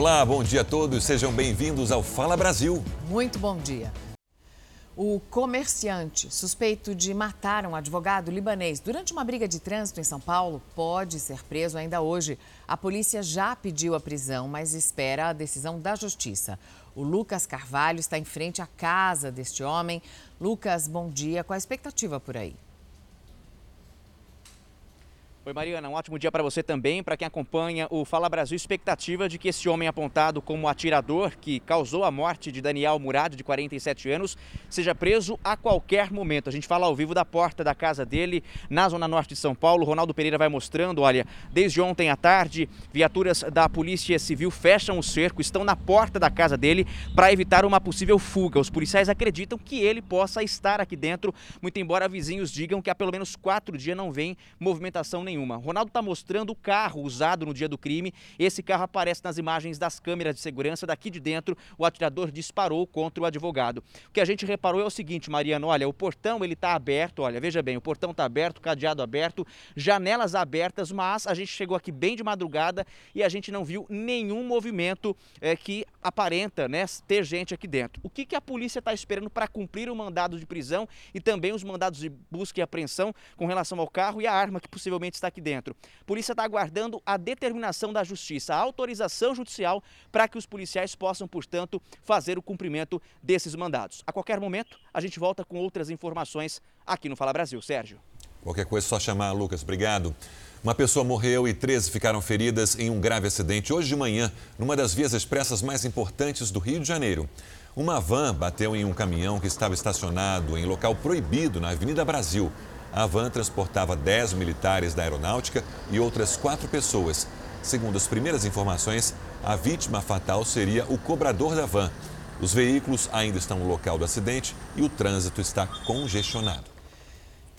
Olá, bom dia a todos, sejam bem-vindos ao Fala Brasil. Muito bom dia. O comerciante suspeito de matar um advogado libanês durante uma briga de trânsito em São Paulo pode ser preso ainda hoje. A polícia já pediu a prisão, mas espera a decisão da justiça. O Lucas Carvalho está em frente à casa deste homem. Lucas, bom dia. Qual a expectativa por aí? Oi, Mariana, um ótimo dia para você também, para quem acompanha o Fala Brasil. Expectativa de que esse homem apontado como atirador que causou a morte de Daniel Murad, de 47 anos, seja preso a qualquer momento. A gente fala ao vivo da porta da casa dele, na zona norte de São Paulo. Ronaldo Pereira vai mostrando, olha, desde ontem à tarde, viaturas da Polícia Civil fecham o cerco, estão na porta da casa dele para evitar uma possível fuga. Os policiais acreditam que ele possa estar aqui dentro, muito embora vizinhos digam que há pelo menos quatro dias não vem movimentação nenhuma. Ronaldo está mostrando o carro usado no dia do crime. Esse carro aparece nas imagens das câmeras de segurança. Daqui de dentro, o atirador disparou contra o advogado. O que a gente reparou é o seguinte, Mariano, olha, o portão ele está aberto, olha, veja bem, o portão está aberto, cadeado aberto, janelas abertas, mas a gente chegou aqui bem de madrugada e a gente não viu nenhum movimento é, que aparenta né, ter gente aqui dentro. O que, que a polícia está esperando para cumprir o mandado de prisão e também os mandados de busca e apreensão com relação ao carro e a arma que possivelmente está aqui dentro. A polícia está aguardando a determinação da justiça, a autorização judicial para que os policiais possam, portanto, fazer o cumprimento desses mandados. A qualquer momento, a gente volta com outras informações aqui no Fala Brasil. Sérgio. Qualquer coisa, só chamar, Lucas. Obrigado. Uma pessoa morreu e 13 ficaram feridas em um grave acidente hoje de manhã, numa das vias expressas mais importantes do Rio de Janeiro. Uma van bateu em um caminhão que estava estacionado em local proibido na Avenida Brasil. A van transportava 10 militares da aeronáutica e outras quatro pessoas. Segundo as primeiras informações, a vítima fatal seria o cobrador da van. Os veículos ainda estão no local do acidente e o trânsito está congestionado.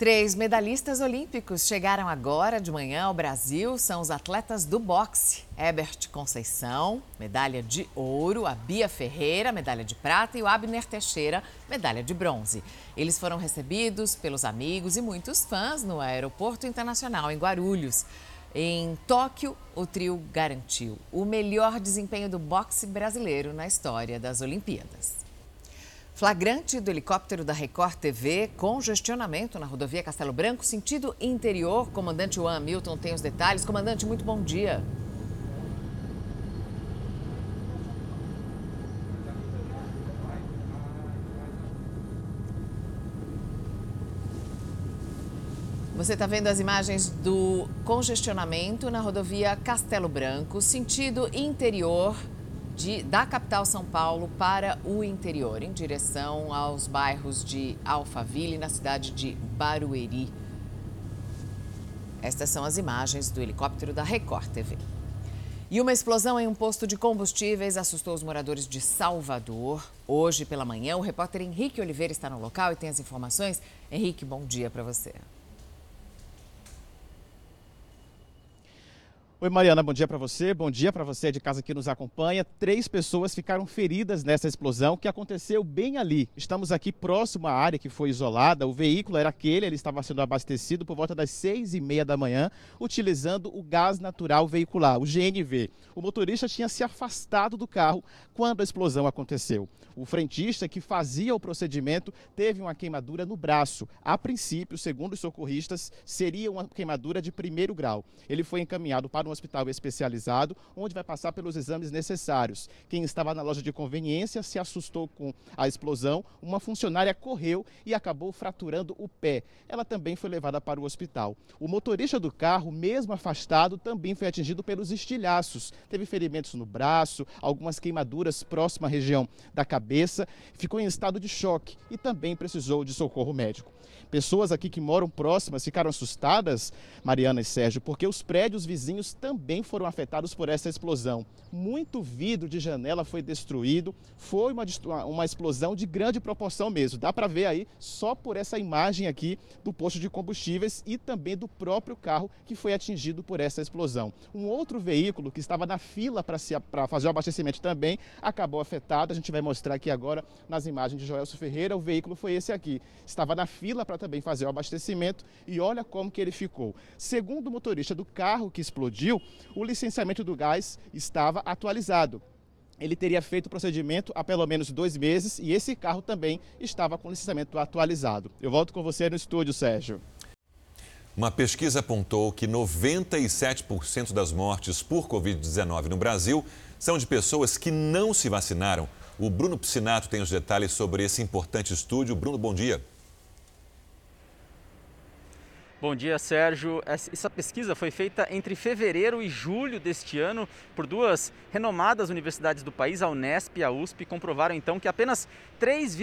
Três medalhistas olímpicos chegaram agora de manhã ao Brasil. São os atletas do boxe. Ebert Conceição, medalha de ouro. A Bia Ferreira, medalha de prata. E o Abner Teixeira, medalha de bronze. Eles foram recebidos pelos amigos e muitos fãs no Aeroporto Internacional em Guarulhos. Em Tóquio, o trio garantiu o melhor desempenho do boxe brasileiro na história das Olimpíadas. Flagrante do helicóptero da Record TV, congestionamento na rodovia Castelo Branco, sentido interior. Comandante Juan Hamilton tem os detalhes. Comandante, muito bom dia. Você está vendo as imagens do congestionamento na rodovia Castelo Branco, sentido interior de, da capital São Paulo para o interior, em direção aos bairros de Alphaville, na cidade de Barueri. Estas são as imagens do helicóptero da Record TV. E uma explosão em um posto de combustíveis assustou os moradores de Salvador. Hoje pela manhã, o repórter Henrique Oliveira está no local e tem as informações. Henrique, bom dia para você. Oi, Mariana, bom dia para você. Bom dia para você de casa que nos acompanha. Três pessoas ficaram feridas nessa explosão que aconteceu bem ali. Estamos aqui próximo à área que foi isolada. O veículo era aquele, ele estava sendo abastecido por volta das seis e meia da manhã, utilizando o gás natural veicular, o GNV. O motorista tinha se afastado do carro quando a explosão aconteceu. O frentista que fazia o procedimento teve uma queimadura no braço. A princípio, segundo os socorristas, seria uma queimadura de primeiro grau. Ele foi encaminhado para um hospital especializado, onde vai passar pelos exames necessários. Quem estava na loja de conveniência se assustou com a explosão, uma funcionária correu e acabou fraturando o pé. Ela também foi levada para o hospital. O motorista do carro, mesmo afastado, também foi atingido pelos estilhaços. Teve ferimentos no braço, algumas queimaduras próxima à região da cabeça, ficou em estado de choque e também precisou de socorro médico. Pessoas aqui que moram próximas ficaram assustadas, Mariana e Sérgio, porque os prédios vizinhos também foram afetados por essa explosão. Muito vidro de janela foi destruído, foi uma, uma explosão de grande proporção mesmo. Dá para ver aí só por essa imagem aqui do posto de combustíveis e também do próprio carro que foi atingido por essa explosão. Um outro veículo que estava na fila para fazer o abastecimento também acabou afetado. A gente vai mostrar aqui agora nas imagens de Joelso Ferreira. O veículo foi esse aqui. Estava na fila para também fazer o abastecimento e olha como que ele ficou. Segundo o motorista do carro que explodiu, o licenciamento do gás estava atualizado ele teria feito o procedimento há pelo menos dois meses e esse carro também estava com licenciamento atualizado. Eu volto com você no estúdio, Sérgio. Uma pesquisa apontou que 97% das mortes por Covid-19 no Brasil são de pessoas que não se vacinaram. O Bruno Piscinato tem os detalhes sobre esse importante estúdio. Bruno, bom dia. Bom dia, Sérgio. Essa pesquisa foi feita entre fevereiro e julho deste ano por duas renomadas universidades do país, a Unesp e a USP, comprovaram então que apenas 3,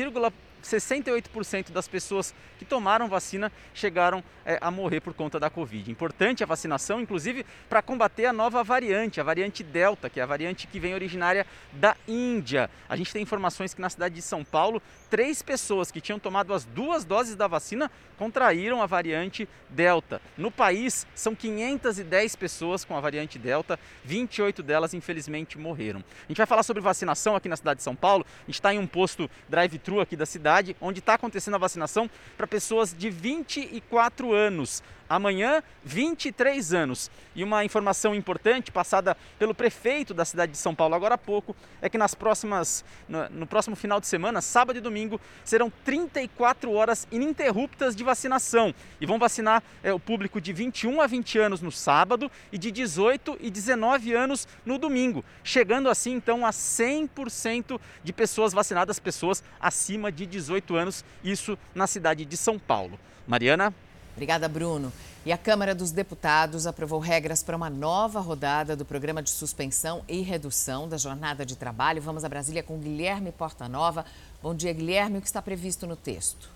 68% das pessoas que tomaram vacina chegaram é, a morrer por conta da Covid. Importante a vacinação, inclusive, para combater a nova variante, a variante Delta, que é a variante que vem originária da Índia. A gente tem informações que na cidade de São Paulo, três pessoas que tinham tomado as duas doses da vacina contraíram a variante Delta. No país, são 510 pessoas com a variante Delta, 28 delas, infelizmente, morreram. A gente vai falar sobre vacinação aqui na cidade de São Paulo. A gente está em um posto drive-thru aqui da cidade cidade onde está acontecendo a vacinação para pessoas de 24 anos. Amanhã, 23 anos. E uma informação importante passada pelo prefeito da cidade de São Paulo agora há pouco é que nas próximas, no, no próximo final de semana, sábado e domingo, serão 34 horas ininterruptas de vacinação. E vão vacinar é, o público de 21 a 20 anos no sábado e de 18 e 19 anos no domingo, chegando assim então a 100% de pessoas vacinadas, pessoas acima de 18 anos, isso na cidade de São Paulo. Mariana? Obrigada, Bruno. E a Câmara dos Deputados aprovou regras para uma nova rodada do programa de suspensão e redução da jornada de trabalho. Vamos a Brasília com Guilherme Portanova. Bom dia, Guilherme. O que está previsto no texto?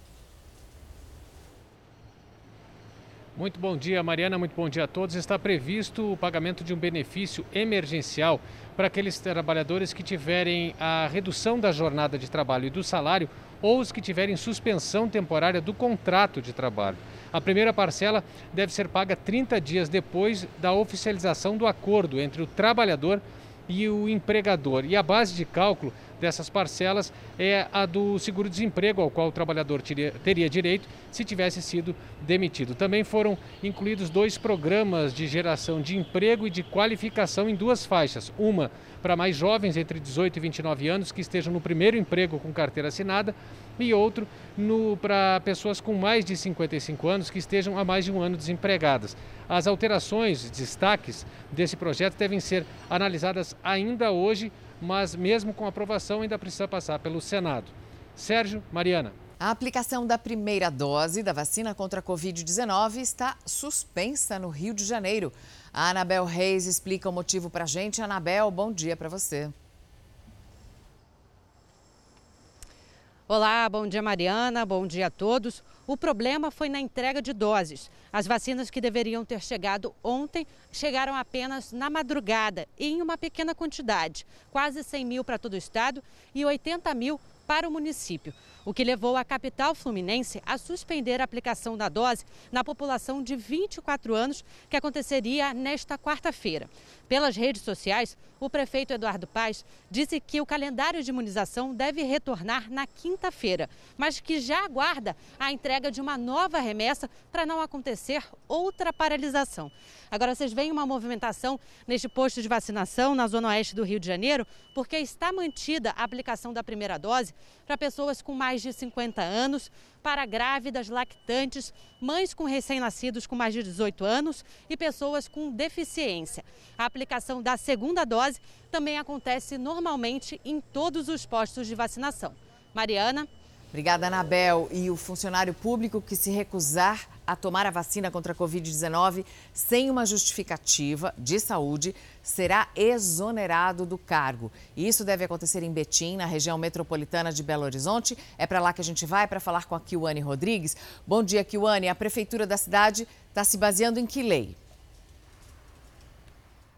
Muito bom dia, Mariana. Muito bom dia a todos. Está previsto o pagamento de um benefício emergencial para aqueles trabalhadores que tiverem a redução da jornada de trabalho e do salário ou os que tiverem suspensão temporária do contrato de trabalho. A primeira parcela deve ser paga 30 dias depois da oficialização do acordo entre o trabalhador e o empregador. E a base de cálculo dessas parcelas é a do seguro-desemprego, ao qual o trabalhador teria, direito se tivesse sido demitido. Também foram incluídos dois programas de geração de emprego e de qualificação em duas faixas. Uma para mais jovens entre 18 e 29 anos que estejam no primeiro emprego com carteira assinada e outro para pessoas com mais de 55 anos que estejam há mais de um ano desempregadas. As alterações, destaques desse projeto devem ser analisadas ainda hoje mas mesmo com aprovação ainda precisa passar pelo Senado. Sérgio, Mariana. A aplicação da primeira dose da vacina contra a Covid-19 está suspensa no Rio de Janeiro. A Anabel Reis explica o motivo para a gente. Anabel, bom dia para você. Olá, bom dia Mariana, bom dia a todos. O problema foi na entrega de doses. As vacinas que deveriam ter chegado ontem chegaram apenas na madrugada, em uma pequena quantidade, quase 100 mil para todo o estado e 80 mil para o município, o que levou a capital fluminense a suspender a aplicação da dose na população de 24 anos, que aconteceria nesta quarta-feira. Pelas redes sociais, o prefeito Eduardo Paes disse que o calendário de imunização deve retornar na quinta-feira, mas que já aguarda a entrega de uma nova remessa para não acontecer outra paralisação. Agora, vocês veem uma movimentação neste posto de vacinação na zona oeste do Rio de Janeiro, porque está mantida a aplicação da primeira dose para pessoas com mais de 50 anos, para grávidas, lactantes, mães com recém-nascidos com mais de 18 anos e pessoas com deficiência. A aplicação da segunda dose também acontece normalmente em todos os postos de vacinação. Mariana. Obrigada, Anabel. E o funcionário público que se recusar a tomar a vacina contra a Covid-19 sem uma justificativa de saúde será exonerado do cargo. E isso deve acontecer em Betim, na região metropolitana de Belo Horizonte. É para lá que a gente vai para falar com a Kiwane Rodrigues. Bom dia, Kiwane. A prefeitura da cidade está se baseando em que lei?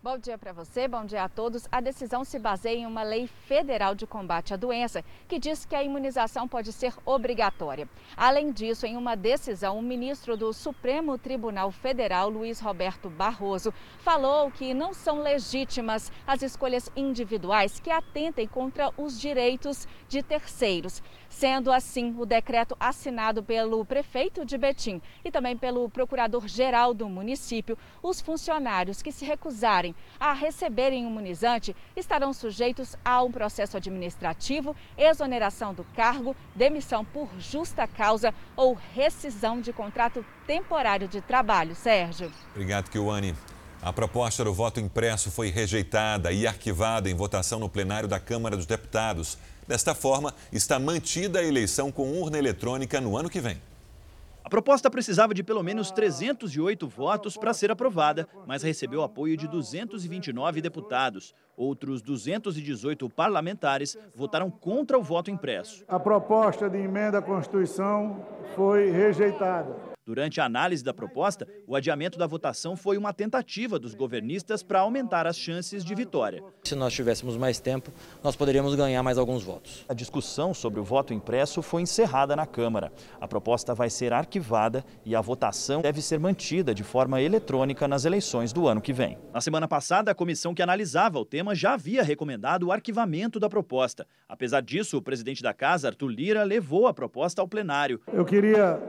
Bom dia para você, bom dia a todos. A decisão se baseia em uma lei federal de combate à doença que diz que a imunização pode ser obrigatória. Além disso, em uma decisão, o ministro do Supremo Tribunal Federal, Luiz Roberto Barroso, falou que não são legítimas as escolhas individuais que atentem contra os direitos de terceiros. Sendo assim, o decreto assinado pelo prefeito de Betim e também pelo procurador-geral do município, os funcionários que se recusarem a receberem imunizante estarão sujeitos a um processo administrativo, exoneração do cargo, demissão por justa causa ou rescisão de contrato temporário de trabalho. Sérgio. Obrigado, Kiwane. A proposta do voto impresso foi rejeitada e arquivada em votação no plenário da Câmara dos Deputados. Desta forma, está mantida a eleição com urna eletrônica no ano que vem. A proposta precisava de pelo menos 308 votos para ser aprovada, mas recebeu apoio de 229 deputados. Outros 218 parlamentares votaram contra o voto impresso. A proposta de emenda à Constituição foi rejeitada. Durante a análise da proposta, o adiamento da votação foi uma tentativa dos governistas para aumentar as chances de vitória. Se nós tivéssemos mais tempo, nós poderíamos ganhar mais alguns votos. A discussão sobre o voto impresso foi encerrada na Câmara. A proposta vai ser arquivada e a votação deve ser mantida de forma eletrônica nas eleições do ano que vem. Na semana passada, a comissão que analisava o tema já havia recomendado o arquivamento da proposta. Apesar disso, o presidente da casa, Arthur Lira, levou a proposta ao plenário. Eu queria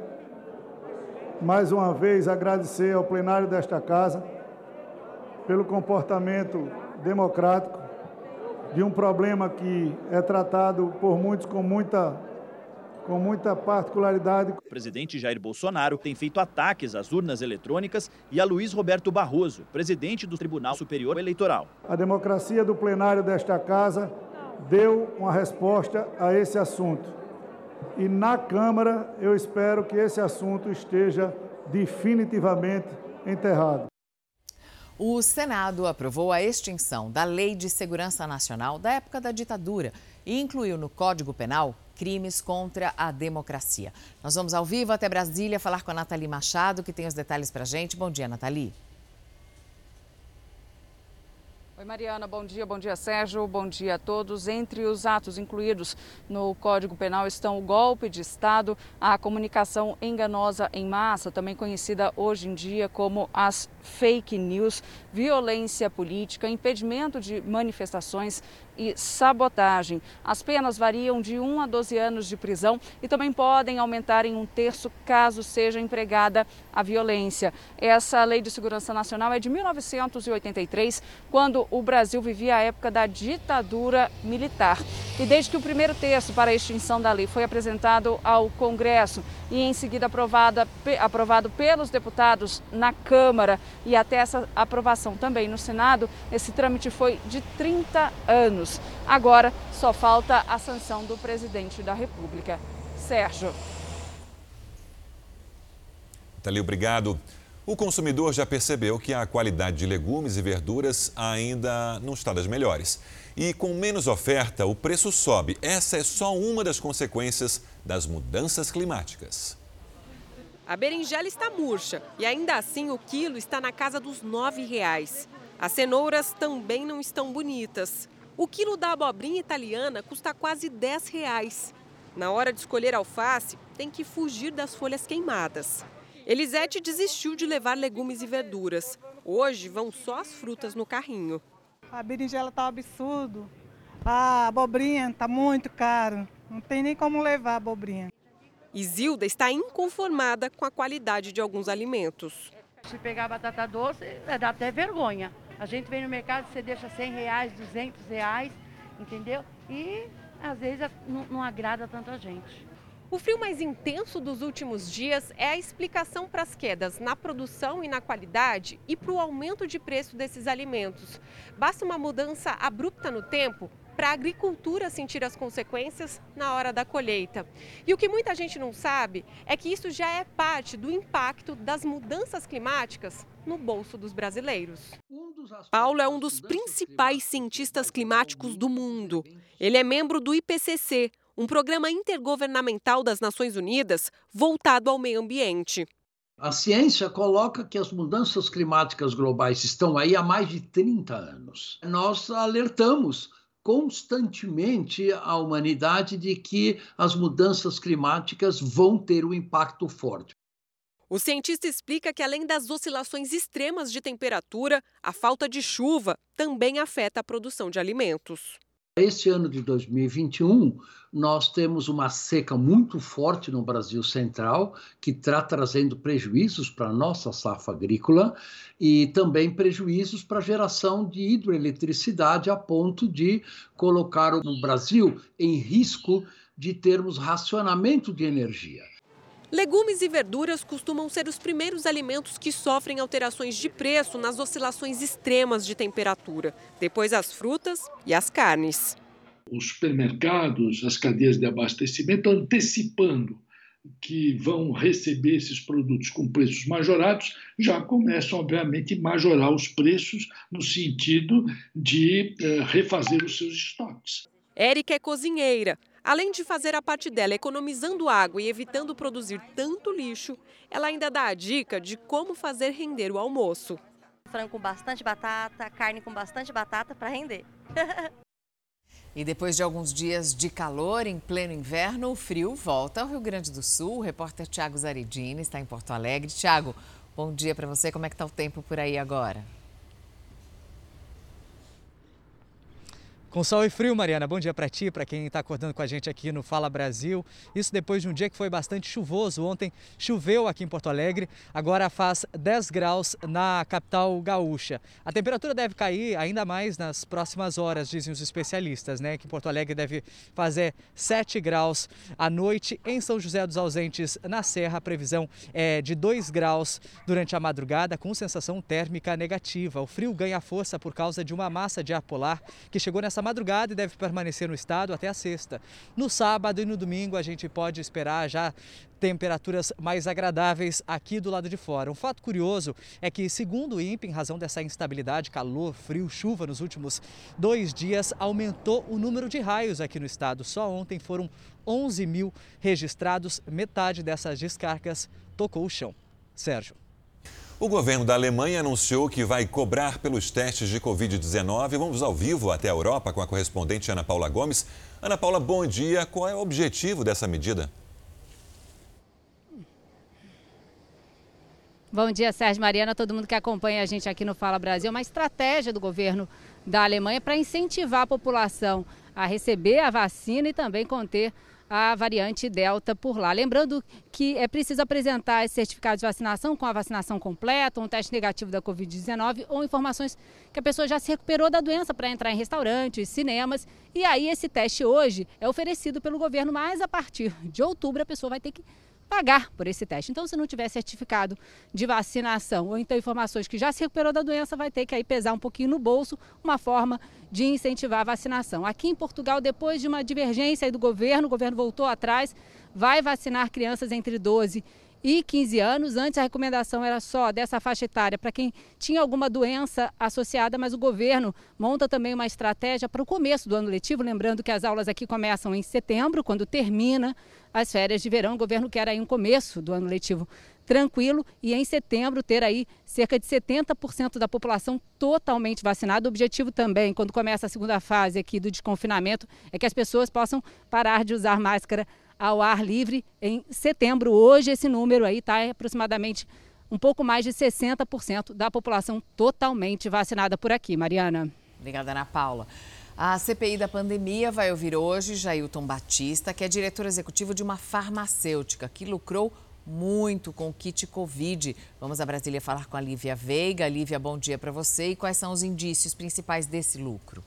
mais uma vez agradecer ao plenário desta casa pelo comportamento democrático de um problema que é tratado por muitos com muita com muita particularidade. O presidente Jair Bolsonaro tem feito ataques às urnas eletrônicas e a Luiz Roberto Barroso, presidente do Tribunal Superior Eleitoral. A democracia do plenário desta casa deu uma resposta a esse assunto. E na Câmara, eu espero que esse assunto esteja definitivamente enterrado. O Senado aprovou a extinção da Lei de Segurança Nacional da época da ditadura e incluiu no Código Penal crimes contra a democracia. Nós vamos ao vivo até Brasília falar com a Nathalie Machado, que tem os detalhes para gente. Bom dia, Nathalie. Oi, Mariana, bom dia, bom dia, Sérgio, bom dia a todos. Entre os atos incluídos no Código Penal estão o golpe de Estado, a comunicação enganosa em massa, também conhecida hoje em dia como as fake news, violência política, impedimento de manifestações e sabotagem. As penas variam de 1 a 12 anos de prisão e também podem aumentar em um terço caso seja empregada a violência. Essa Lei de Segurança Nacional é de 1983, quando o Brasil vivia a época da ditadura militar. E desde que o primeiro texto para a extinção da lei foi apresentado ao Congresso e em seguida aprovada, aprovado pelos deputados na Câmara e até essa aprovação também no Senado, esse trâmite foi de 30 anos. Agora só falta a sanção do presidente da República. Sérgio. Thalio, obrigado. O consumidor já percebeu que a qualidade de legumes e verduras ainda não está das melhores. E com menos oferta, o preço sobe. Essa é só uma das consequências das mudanças climáticas. A berinjela está murcha e ainda assim o quilo está na casa dos R$ 9,00. As cenouras também não estão bonitas. O quilo da abobrinha italiana custa quase R$ 10,00. Na hora de escolher alface, tem que fugir das folhas queimadas. Elisete desistiu de levar legumes e verduras. Hoje vão só as frutas no carrinho. A berinjela está um absurdo. A abobrinha está muito caro. Não tem nem como levar a abobrinha. Isilda está inconformada com a qualidade de alguns alimentos. Se pegar batata doce, é, dá até vergonha. A gente vem no mercado, você deixa 100 reais, 200 reais, entendeu? E às vezes não, não agrada tanto a gente. O frio mais intenso dos últimos dias é a explicação para as quedas na produção e na qualidade e para o aumento de preço desses alimentos. Basta uma mudança abrupta no tempo para a agricultura sentir as consequências na hora da colheita. E o que muita gente não sabe é que isso já é parte do impacto das mudanças climáticas no bolso dos brasileiros. Paulo é um dos principais cientistas climáticos do mundo. Ele é membro do IPCC, um programa intergovernamental das Nações Unidas voltado ao meio ambiente. A ciência coloca que as mudanças climáticas globais estão aí há mais de 30 anos. Nós alertamos constantemente a humanidade de que as mudanças climáticas vão ter um impacto forte. O cientista explica que, além das oscilações extremas de temperatura, a falta de chuva também afeta a produção de alimentos. Esse ano de 2021, nós temos uma seca muito forte no Brasil Central, que está trazendo prejuízos para a nossa safra agrícola e também prejuízos para a geração de hidroeletricidade, a ponto de colocar o Brasil em risco de termos racionamento de energia. Legumes e verduras costumam ser os primeiros alimentos que sofrem alterações de preço nas oscilações extremas de temperatura. Depois as frutas e as carnes. Os supermercados, as cadeias de abastecimento antecipando que vão receber esses produtos com preços majorados, já começam, obviamente, a majorar os preços no sentido de eh, refazer os seus estoques. Érica é cozinheira. Além de fazer a parte dela economizando água e evitando produzir tanto lixo, ela ainda dá a dica de como fazer render o almoço. Frango com bastante batata, carne com bastante batata para render. E depois de alguns dias de calor em pleno inverno, o frio volta ao Rio Grande do Sul. O repórter Tiago Zaridini está em Porto Alegre. Tiago, bom dia para você. Como é que está o tempo por aí agora? Com sol e frio, Mariana. Bom dia para ti, para quem está acordando com a gente aqui no Fala Brasil. Isso depois de um dia que foi bastante chuvoso. Ontem choveu aqui em Porto Alegre, agora faz 10 graus na capital gaúcha. A temperatura deve cair ainda mais nas próximas horas, dizem os especialistas, né? Que Porto Alegre deve fazer 7 graus à noite. Em São José dos Ausentes, na Serra, a previsão é de 2 graus durante a madrugada, com sensação térmica negativa. O frio ganha força por causa de uma massa de ar polar que chegou nessa madrugada e deve permanecer no estado até a sexta. No sábado e no domingo a gente pode esperar já temperaturas mais agradáveis aqui do lado de fora. Um fato curioso é que, segundo o INPE, em razão dessa instabilidade, calor, frio, chuva nos últimos dois dias, aumentou o número de raios aqui no estado. Só ontem foram 11 mil registrados, metade dessas descargas tocou o chão. Sérgio. O governo da Alemanha anunciou que vai cobrar pelos testes de Covid-19. Vamos ao vivo até a Europa com a correspondente Ana Paula Gomes. Ana Paula, bom dia. Qual é o objetivo dessa medida? Bom dia, Sérgio Mariana, todo mundo que acompanha a gente aqui no Fala Brasil. Uma estratégia do governo da Alemanha para incentivar a população a receber a vacina e também conter a variante Delta por lá. Lembrando que é preciso apresentar esse certificado de vacinação com a vacinação completa, um teste negativo da Covid-19 ou informações que a pessoa já se recuperou da doença para entrar em restaurantes, cinemas. E aí esse teste hoje é oferecido pelo governo, mas a partir de outubro a pessoa vai ter que pagar por esse teste. Então, se não tiver certificado de vacinação ou então informações que já se recuperou da doença, vai ter que aí pesar um pouquinho no bolso, uma forma de incentivar a vacinação. Aqui em Portugal, depois de uma divergência do governo, o governo voltou atrás, vai vacinar crianças entre 12 e 15 anos. Antes a recomendação era só dessa faixa etária para quem tinha alguma doença associada, mas o governo monta também uma estratégia para o começo do ano letivo, lembrando que as aulas aqui começam em setembro, quando termina as férias de verão. O governo quer aí um começo do ano letivo tranquilo e em setembro ter aí cerca de 70% da população totalmente vacinada. O objetivo também, quando começa a segunda fase aqui do desconfinamento, é que as pessoas possam parar de usar máscara ao ar livre em setembro. Hoje esse número aí está aproximadamente um pouco mais de 60% da população totalmente vacinada por aqui. Mariana. Obrigada, Ana Paula. A CPI da pandemia vai ouvir hoje Jailton Batista, que é diretor executivo de uma farmacêutica que lucrou muito com o kit Covid. Vamos a Brasília falar com a Lívia Veiga. Lívia, bom dia para você. E quais são os indícios principais desse lucro?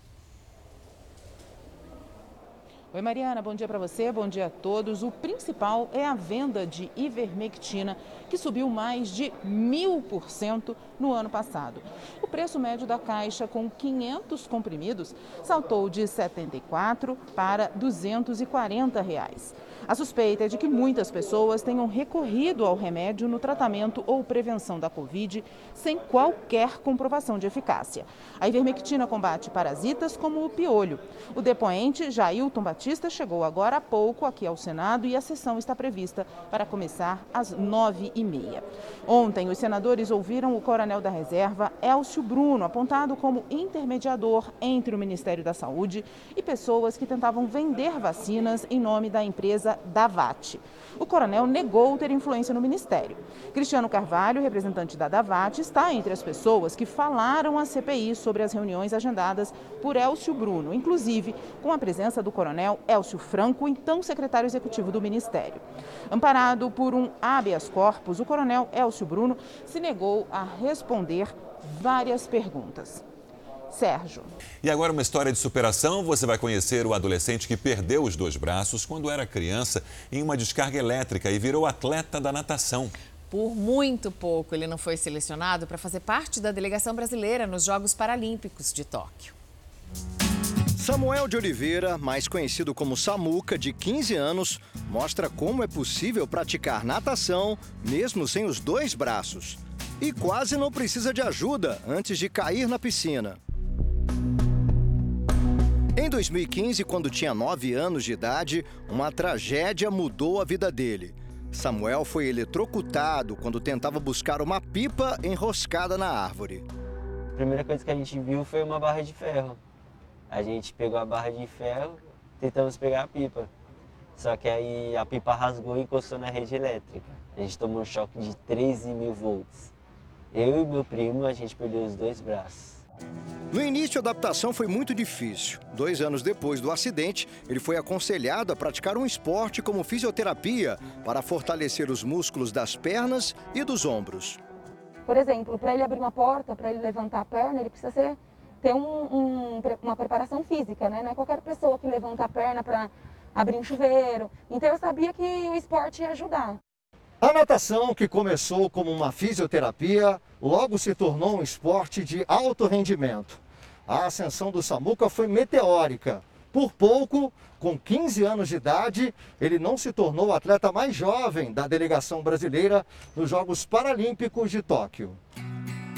Oi, Mariana, bom dia para você, bom dia a todos. O principal é a venda de ivermectina, que subiu mais de mil por cento no ano passado. O preço médio da caixa com 500 comprimidos saltou de R$ 74 para 240 reais. A suspeita é de que muitas pessoas tenham recorrido ao remédio no tratamento ou prevenção da Covid sem qualquer comprovação de eficácia. A ivermectina combate parasitas como o piolho. O depoente, Jailton Batista, chegou agora há pouco aqui ao Senado e a sessão está prevista para começar às nove e meia. Ontem, os senadores ouviram o coronel da reserva, Elcio Bruno, apontado como intermediador entre o Ministério da Saúde e pessoas que tentavam vender vacinas em nome da empresa da VAT. O coronel negou ter influência no ministério. Cristiano Carvalho, representante da Davat, está entre as pessoas que falaram à CPI sobre as reuniões agendadas por Elcio Bruno, inclusive com a presença do coronel Elcio Franco, então secretário executivo do ministério. Amparado por um habeas corpus, o coronel Elcio Bruno se negou a responder várias perguntas. Sérgio. E agora uma história de superação. Você vai conhecer o adolescente que perdeu os dois braços quando era criança em uma descarga elétrica e virou atleta da natação. Por muito pouco, ele não foi selecionado para fazer parte da delegação brasileira nos Jogos Paralímpicos de Tóquio. Samuel de Oliveira, mais conhecido como Samuca, de 15 anos, mostra como é possível praticar natação mesmo sem os dois braços. E quase não precisa de ajuda antes de cair na piscina. Em 2015, quando tinha 9 anos de idade, uma tragédia mudou a vida dele. Samuel foi eletrocutado quando tentava buscar uma pipa enroscada na árvore. A primeira coisa que a gente viu foi uma barra de ferro. A gente pegou a barra de ferro, tentamos pegar a pipa. Só que aí a pipa rasgou e encostou na rede elétrica. A gente tomou um choque de 13 mil volts. Eu e meu primo, a gente perdeu os dois braços. No início, a adaptação foi muito difícil. Dois anos depois do acidente, ele foi aconselhado a praticar um esporte como fisioterapia para fortalecer os músculos das pernas e dos ombros. Por exemplo, para ele abrir uma porta, para ele levantar a perna, ele precisa ser, ter um, um, uma preparação física, né? Não é qualquer pessoa que levanta a perna para abrir um chuveiro. Então eu sabia que o esporte ia ajudar. A natação, que começou como uma fisioterapia, logo se tornou um esporte de alto rendimento. A ascensão do Samuca foi meteórica. Por pouco, com 15 anos de idade, ele não se tornou o atleta mais jovem da delegação brasileira nos Jogos Paralímpicos de Tóquio.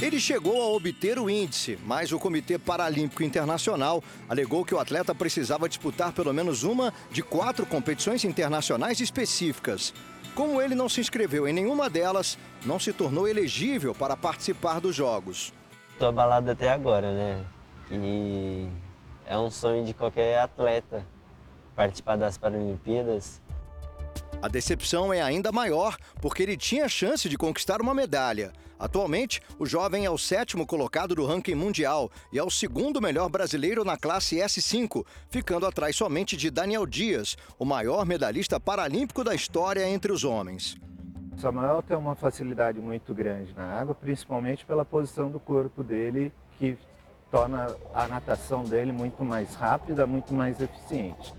Ele chegou a obter o índice, mas o Comitê Paralímpico Internacional alegou que o atleta precisava disputar pelo menos uma de quatro competições internacionais específicas. Como ele não se inscreveu em nenhuma delas, não se tornou elegível para participar dos Jogos. Estou abalado até agora, né? E é um sonho de qualquer atleta participar das Paralimpíadas. A decepção é ainda maior porque ele tinha chance de conquistar uma medalha. Atualmente, o jovem é o sétimo colocado do ranking mundial e é o segundo melhor brasileiro na classe S5, ficando atrás somente de Daniel Dias, o maior medalhista paralímpico da história entre os homens. Samuel tem uma facilidade muito grande na água, principalmente pela posição do corpo dele, que torna a natação dele muito mais rápida, muito mais eficiente.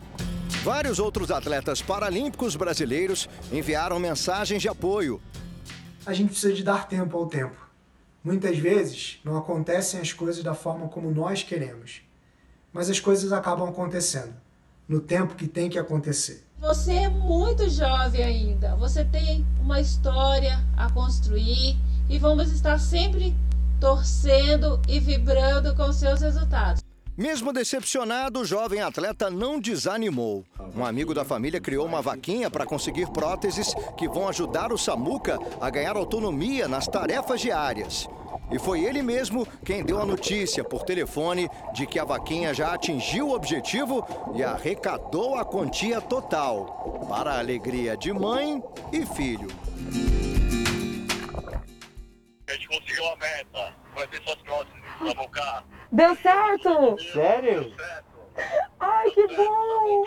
Vários outros atletas paralímpicos brasileiros enviaram mensagens de apoio a gente precisa de dar tempo ao tempo. Muitas vezes não acontecem as coisas da forma como nós queremos, mas as coisas acabam acontecendo no tempo que tem que acontecer. Você é muito jovem ainda, você tem uma história a construir e vamos estar sempre torcendo e vibrando com seus resultados. Mesmo decepcionado, o jovem atleta não desanimou. Um amigo da família criou uma vaquinha para conseguir próteses que vão ajudar o Samuca a ganhar autonomia nas tarefas diárias. E foi ele mesmo quem deu a notícia por telefone de que a vaquinha já atingiu o objetivo e arrecadou a quantia total, para a alegria de mãe e filho. A gente conseguiu a meta, vai ter suas próteses, Samuca. Deu certo? Sério? Ai, que bom!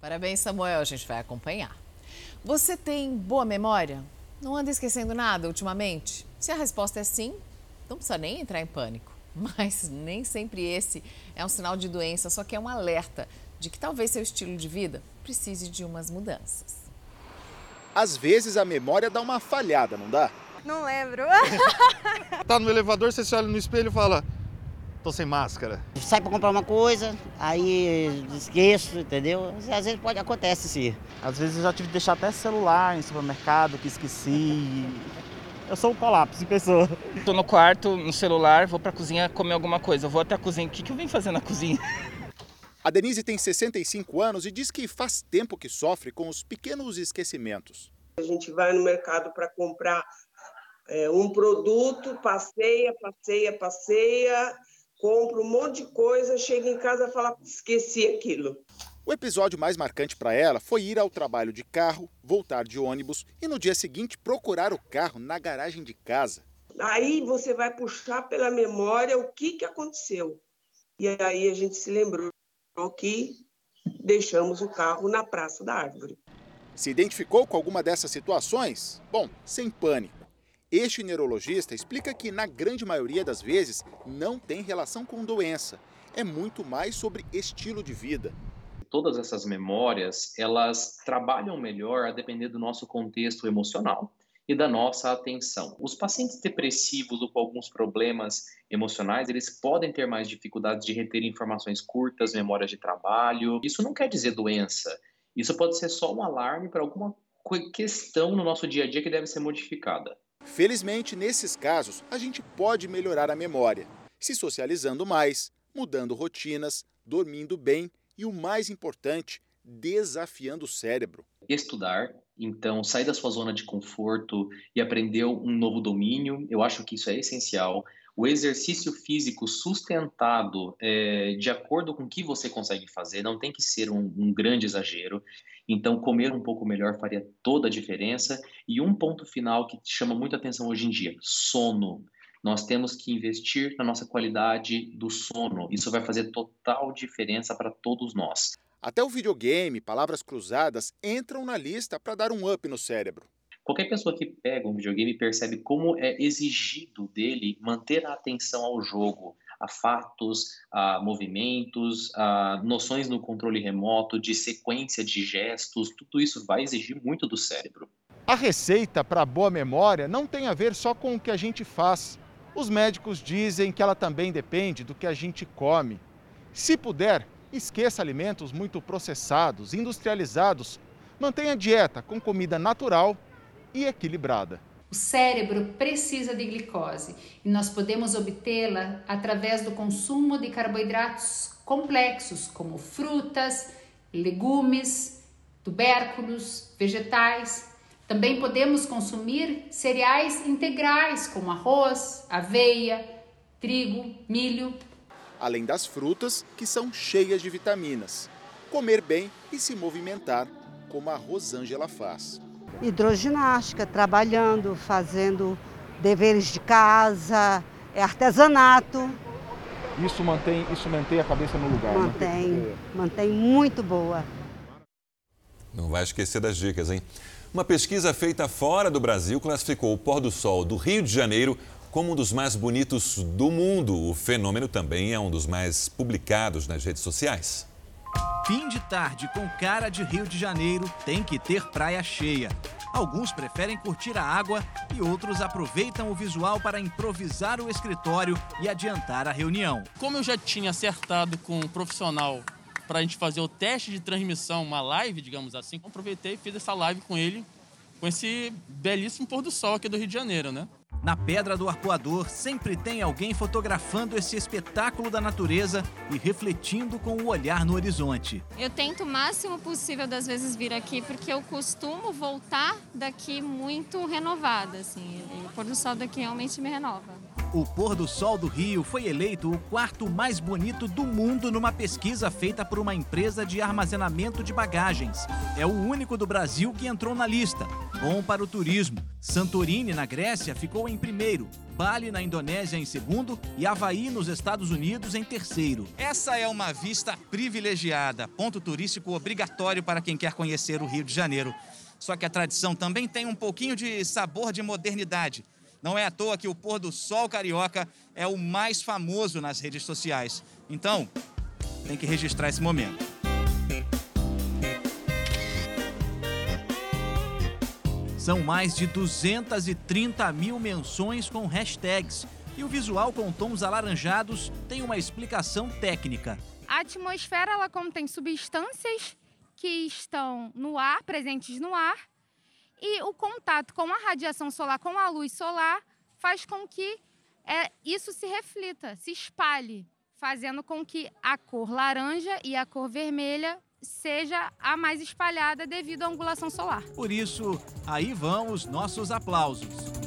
Parabéns, Samuel. A gente vai acompanhar. Você tem boa memória? Não anda esquecendo nada ultimamente? Se a resposta é sim, não precisa nem entrar em pânico. Mas nem sempre esse é um sinal de doença, só que é um alerta de que talvez seu estilo de vida precise de umas mudanças. Às vezes a memória dá uma falhada, não dá? Não lembro. tá no elevador, você se olha no espelho e fala: tô sem máscara. Sai para comprar uma coisa, aí esqueço, entendeu? Às vezes pode acontecer sim. Às vezes eu já tive que deixar até celular em supermercado, que esqueci. Eu sou um colapso em pessoa. Tô no quarto, no celular, vou pra cozinha comer alguma coisa. Eu vou até a cozinha. O que, que eu vim fazer na cozinha? A Denise tem 65 anos e diz que faz tempo que sofre com os pequenos esquecimentos. A gente vai no mercado para comprar é, um produto, passeia, passeia, passeia, compra um monte de coisa, chega em casa e fala, esqueci aquilo. O episódio mais marcante para ela foi ir ao trabalho de carro, voltar de ônibus e no dia seguinte procurar o carro na garagem de casa. Aí você vai puxar pela memória o que, que aconteceu. E aí a gente se lembrou que deixamos o carro na Praça da Árvore. Se identificou com alguma dessas situações? Bom, sem pânico. Este neurologista explica que, na grande maioria das vezes, não tem relação com doença. É muito mais sobre estilo de vida. Todas essas memórias, elas trabalham melhor a depender do nosso contexto emocional e da nossa atenção. Os pacientes depressivos ou com alguns problemas emocionais, eles podem ter mais dificuldades de reter informações curtas, memórias de trabalho. Isso não quer dizer doença. Isso pode ser só um alarme para alguma questão no nosso dia a dia que deve ser modificada. Felizmente, nesses casos, a gente pode melhorar a memória, se socializando mais, mudando rotinas, dormindo bem e, o mais importante, desafiando o cérebro. Estudar, então sair da sua zona de conforto e aprender um novo domínio, eu acho que isso é essencial. O exercício físico sustentado é, de acordo com o que você consegue fazer, não tem que ser um, um grande exagero. Então, comer um pouco melhor faria toda a diferença. E um ponto final que chama muita atenção hoje em dia: sono. Nós temos que investir na nossa qualidade do sono. Isso vai fazer total diferença para todos nós. Até o videogame, palavras cruzadas entram na lista para dar um up no cérebro. Qualquer pessoa que pega um videogame percebe como é exigido dele manter a atenção ao jogo, a fatos, a movimentos, a noções no controle remoto, de sequência de gestos, tudo isso vai exigir muito do cérebro. A receita para boa memória não tem a ver só com o que a gente faz. Os médicos dizem que ela também depende do que a gente come. Se puder, esqueça alimentos muito processados, industrializados. Mantenha a dieta com comida natural e equilibrada. O cérebro precisa de glicose e nós podemos obtê-la através do consumo de carboidratos complexos, como frutas, legumes, tubérculos, vegetais. Também podemos consumir cereais integrais, como arroz, aveia, trigo, milho. Além das frutas, que são cheias de vitaminas. Comer bem e se movimentar, como a Rosângela faz hidroginástica, trabalhando, fazendo deveres de casa, é artesanato. Isso mantém, isso mantém a cabeça no lugar. Né? Mantém, né? mantém muito boa. Não vai esquecer das dicas, hein? Uma pesquisa feita fora do Brasil classificou o pôr do sol do Rio de Janeiro como um dos mais bonitos do mundo. O fenômeno também é um dos mais publicados nas redes sociais. Fim de tarde com cara de Rio de Janeiro tem que ter praia cheia. Alguns preferem curtir a água e outros aproveitam o visual para improvisar o escritório e adiantar a reunião. Como eu já tinha acertado com um profissional para a gente fazer o teste de transmissão, uma live, digamos assim, aproveitei e fiz essa live com ele, com esse belíssimo pôr do sol aqui do Rio de Janeiro, né? Na Pedra do Arpoador sempre tem alguém fotografando esse espetáculo da natureza e refletindo com o olhar no horizonte. Eu tento o máximo possível das vezes vir aqui porque eu costumo voltar daqui muito renovada, assim. o pôr do sol daqui realmente me renova. O pôr do sol do Rio foi eleito o quarto mais bonito do mundo numa pesquisa feita por uma empresa de armazenamento de bagagens. É o único do Brasil que entrou na lista. Bom para o turismo. Santorini, na Grécia, ficou em primeiro, Bali, na Indonésia, em segundo e Havaí, nos Estados Unidos, em terceiro. Essa é uma vista privilegiada, ponto turístico obrigatório para quem quer conhecer o Rio de Janeiro. Só que a tradição também tem um pouquinho de sabor de modernidade. Não é à toa que o pôr do sol carioca é o mais famoso nas redes sociais. Então, tem que registrar esse momento. São mais de 230 mil menções com hashtags. E o visual com tons alaranjados tem uma explicação técnica. A atmosfera ela contém substâncias que estão no ar, presentes no ar, e o contato com a radiação solar, com a luz solar, faz com que é, isso se reflita, se espalhe, fazendo com que a cor laranja e a cor vermelha seja a mais espalhada devido à angulação solar. Por isso, aí vão os nossos aplausos.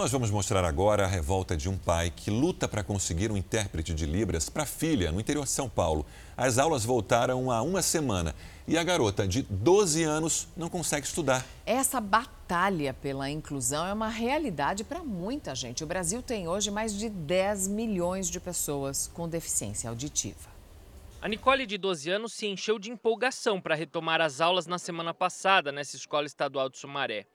Nós vamos mostrar agora a revolta de um pai que luta para conseguir um intérprete de Libras para a filha no interior de São Paulo. As aulas voltaram há uma semana e a garota de 12 anos não consegue estudar. Essa batalha pela inclusão é uma realidade para muita gente. O Brasil tem hoje mais de 10 milhões de pessoas com deficiência auditiva. A Nicole, de 12 anos, se encheu de empolgação para retomar as aulas na semana passada nessa escola estadual de Sumaré.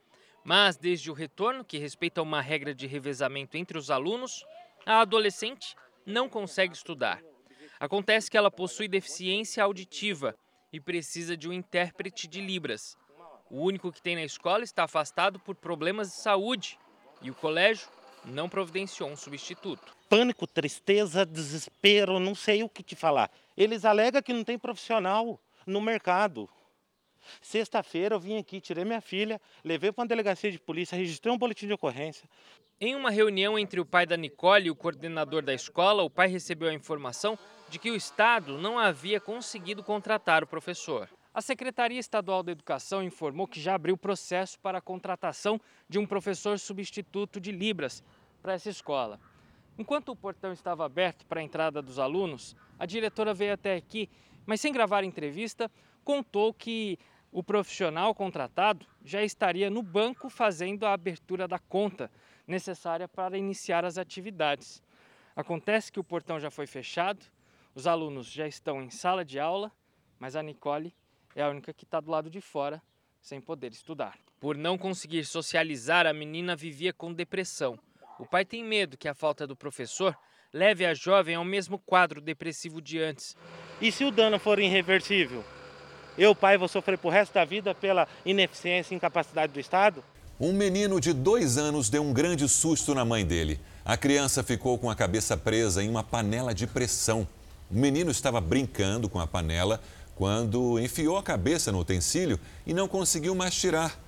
Mas, desde o retorno, que respeita uma regra de revezamento entre os alunos, a adolescente não consegue estudar. Acontece que ela possui deficiência auditiva e precisa de um intérprete de Libras. O único que tem na escola está afastado por problemas de saúde e o colégio não providenciou um substituto. Pânico, tristeza, desespero, não sei o que te falar. Eles alegam que não tem profissional no mercado. Sexta-feira eu vim aqui, tirei minha filha, levei para uma delegacia de polícia, registrei um boletim de ocorrência. Em uma reunião entre o pai da Nicole e o coordenador da escola, o pai recebeu a informação de que o Estado não havia conseguido contratar o professor. A Secretaria Estadual da Educação informou que já abriu processo para a contratação de um professor substituto de Libras para essa escola. Enquanto o portão estava aberto para a entrada dos alunos, a diretora veio até aqui, mas sem gravar entrevista, contou que o profissional contratado já estaria no banco fazendo a abertura da conta necessária para iniciar as atividades. Acontece que o portão já foi fechado, os alunos já estão em sala de aula, mas a Nicole é a única que está do lado de fora, sem poder estudar. Por não conseguir socializar, a menina vivia com depressão. O pai tem medo que a falta do professor leve a jovem ao mesmo quadro depressivo de antes. E se o dano for irreversível? Eu, pai, vou sofrer por resto da vida pela ineficiência e incapacidade do Estado? Um menino de dois anos deu um grande susto na mãe dele. A criança ficou com a cabeça presa em uma panela de pressão. O menino estava brincando com a panela quando enfiou a cabeça no utensílio e não conseguiu mais tirar.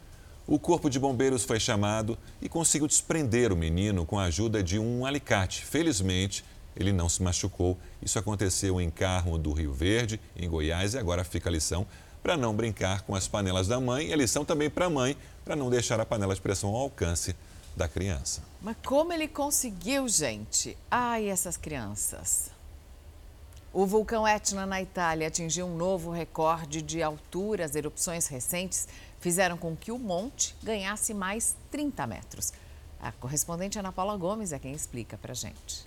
O corpo de bombeiros foi chamado e conseguiu desprender o menino com a ajuda de um alicate. Felizmente, ele não se machucou. Isso aconteceu em Carmo do Rio Verde, em Goiás, e agora fica a lição para não brincar com as panelas da mãe e a lição também para a mãe para não deixar a panela de pressão ao alcance da criança. Mas como ele conseguiu, gente? Ai, essas crianças. O vulcão Etna, na Itália, atingiu um novo recorde de altura. As erupções recentes fizeram com que o monte ganhasse mais 30 metros. A correspondente Ana Paula Gomes é quem explica para gente.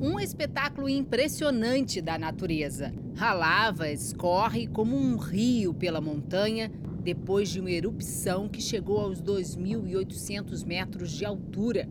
Um espetáculo impressionante da natureza. A lava escorre como um rio pela montanha depois de uma erupção que chegou aos 2.800 metros de altura.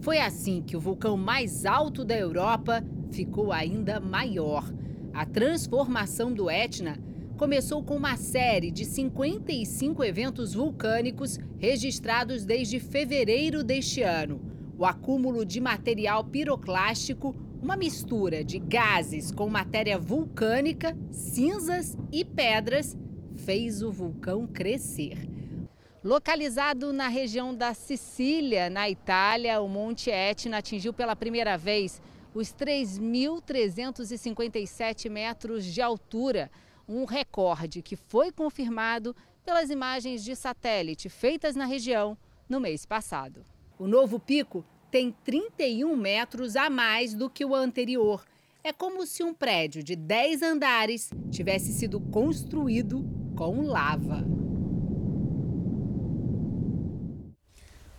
Foi assim que o vulcão mais alto da Europa ficou ainda maior. A transformação do Etna começou com uma série de 55 eventos vulcânicos registrados desde fevereiro deste ano. O acúmulo de material piroclástico, uma mistura de gases com matéria vulcânica, cinzas e pedras, fez o vulcão crescer. Localizado na região da Sicília, na Itália, o Monte Etna atingiu pela primeira vez os 3.357 metros de altura, um recorde que foi confirmado pelas imagens de satélite feitas na região no mês passado. O novo pico tem 31 metros a mais do que o anterior. É como se um prédio de 10 andares tivesse sido construído com lava.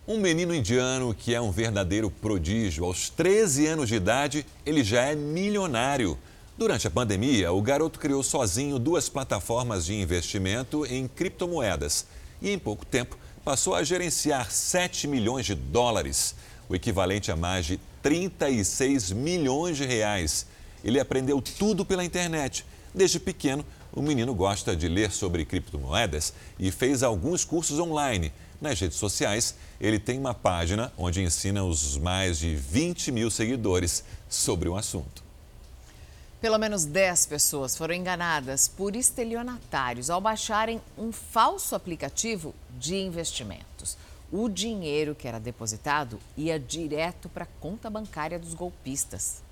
Um menino indiano que é um verdadeiro prodígio. Aos 13 anos de idade, ele já é milionário. Durante a pandemia, o garoto criou sozinho duas plataformas de investimento em criptomoedas e, em pouco tempo, passou a gerenciar 7 milhões de dólares, o equivalente a mais de 36 milhões de reais. Ele aprendeu tudo pela internet. Desde pequeno, o menino gosta de ler sobre criptomoedas e fez alguns cursos online. Nas redes sociais, ele tem uma página onde ensina os mais de 20 mil seguidores sobre o assunto. Pelo menos 10 pessoas foram enganadas por estelionatários ao baixarem um falso aplicativo de investimentos. O dinheiro que era depositado ia direto para a conta bancária dos golpistas.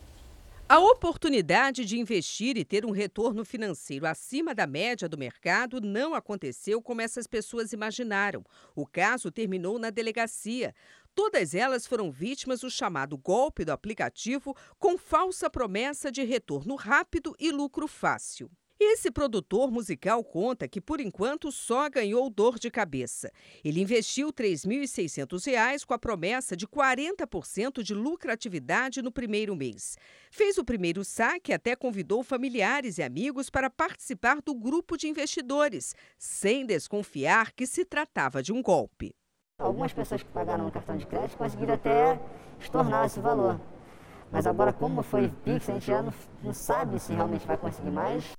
A oportunidade de investir e ter um retorno financeiro acima da média do mercado não aconteceu como essas pessoas imaginaram. O caso terminou na delegacia. Todas elas foram vítimas do chamado golpe do aplicativo com falsa promessa de retorno rápido e lucro fácil. Esse produtor musical conta que, por enquanto, só ganhou dor de cabeça. Ele investiu R$ 3.600 com a promessa de 40% de lucratividade no primeiro mês. Fez o primeiro saque e até convidou familiares e amigos para participar do grupo de investidores, sem desconfiar que se tratava de um golpe. Algumas pessoas que pagaram no cartão de crédito conseguiram até estornar esse valor. Mas agora, como foi Pix, a gente já não, não sabe se realmente vai conseguir mais.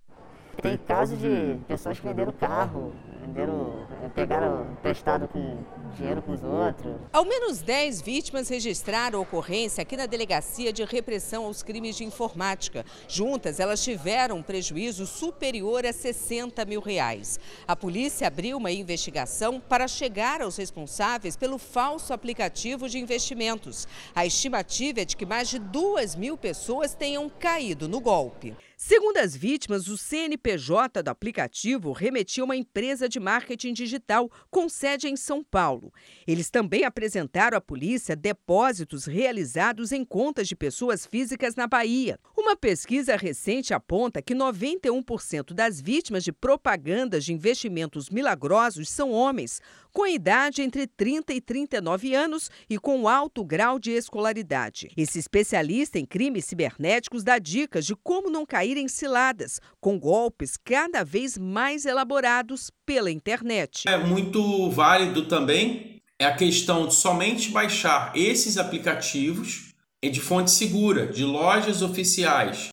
Tem caso de pessoas que venderam carro, venderam, pegaram prestado com dinheiro com os outros. Ao menos 10 vítimas registraram a ocorrência aqui na Delegacia de Repressão aos Crimes de Informática. Juntas, elas tiveram um prejuízo superior a 60 mil reais. A polícia abriu uma investigação para chegar aos responsáveis pelo falso aplicativo de investimentos. A estimativa é de que mais de 2 mil pessoas tenham caído no golpe. Segundo as vítimas, o CNPJ do aplicativo remetia a uma empresa de marketing digital com sede em São Paulo. Eles também apresentaram à polícia depósitos realizados em contas de pessoas físicas na Bahia. Uma pesquisa recente aponta que 91% das vítimas de propagandas de investimentos milagrosos são homens, com idade entre 30 e 39 anos e com alto grau de escolaridade. Esse especialista em crimes cibernéticos dá dicas de como não cair em ciladas, com golpes cada vez mais elaborados pela internet. É muito válido também é a questão de somente baixar esses aplicativos de fonte segura, de lojas oficiais.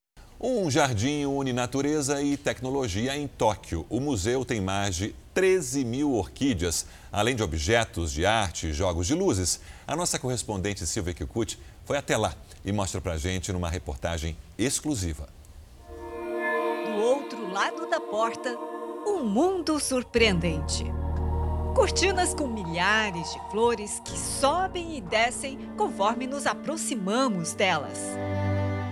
Um jardim une natureza e tecnologia em Tóquio. O museu tem mais de 13 mil orquídeas, além de objetos de arte e jogos de luzes. A nossa correspondente Silvia Kikuchi foi até lá e mostra pra gente numa reportagem exclusiva. Do outro lado da porta, um mundo surpreendente. Cortinas com milhares de flores que sobem e descem conforme nos aproximamos delas.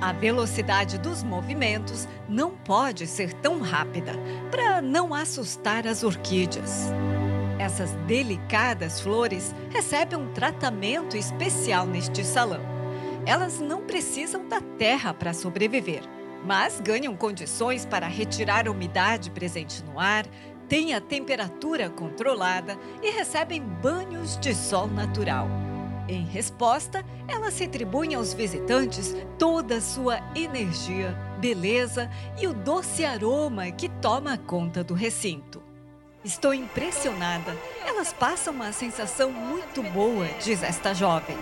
A velocidade dos movimentos não pode ser tão rápida para não assustar as orquídeas. Essas delicadas flores recebem um tratamento especial neste salão. Elas não precisam da terra para sobreviver, mas ganham condições para retirar a umidade presente no ar, têm a temperatura controlada e recebem banhos de sol natural. Em resposta, elas retribuem aos visitantes toda a sua energia, beleza e o doce aroma que toma conta do recinto. Estou impressionada. Elas passam uma sensação muito boa, diz esta jovem.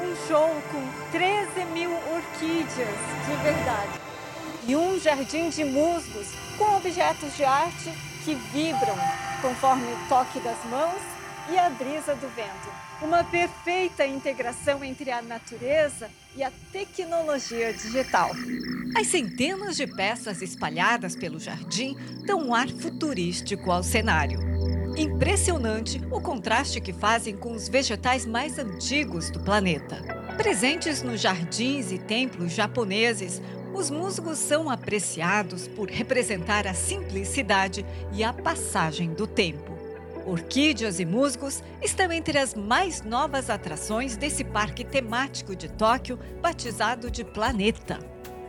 Um show com 13 mil orquídeas de verdade. E um jardim de musgos com objetos de arte que vibram conforme o toque das mãos e a brisa do vento. Uma perfeita integração entre a natureza e a tecnologia digital. As centenas de peças espalhadas pelo jardim dão um ar futurístico ao cenário. Impressionante o contraste que fazem com os vegetais mais antigos do planeta. Presentes nos jardins e templos japoneses, os musgos são apreciados por representar a simplicidade e a passagem do tempo. Orquídeas e musgos estão entre as mais novas atrações desse parque temático de Tóquio, batizado de Planeta.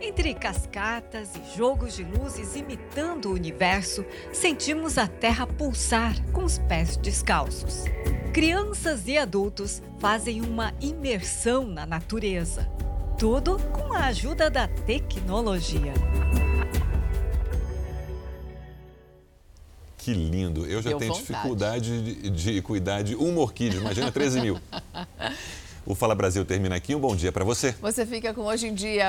Entre cascatas e jogos de luzes imitando o universo, sentimos a terra pulsar com os pés descalços. Crianças e adultos fazem uma imersão na natureza. Tudo com a ajuda da tecnologia. Que lindo. Eu já Deu tenho vontade. dificuldade de, de cuidar de uma orquídea. Imagina 13 mil. O Fala Brasil termina aqui. Um bom dia para você. Você fica com Hoje em Dia.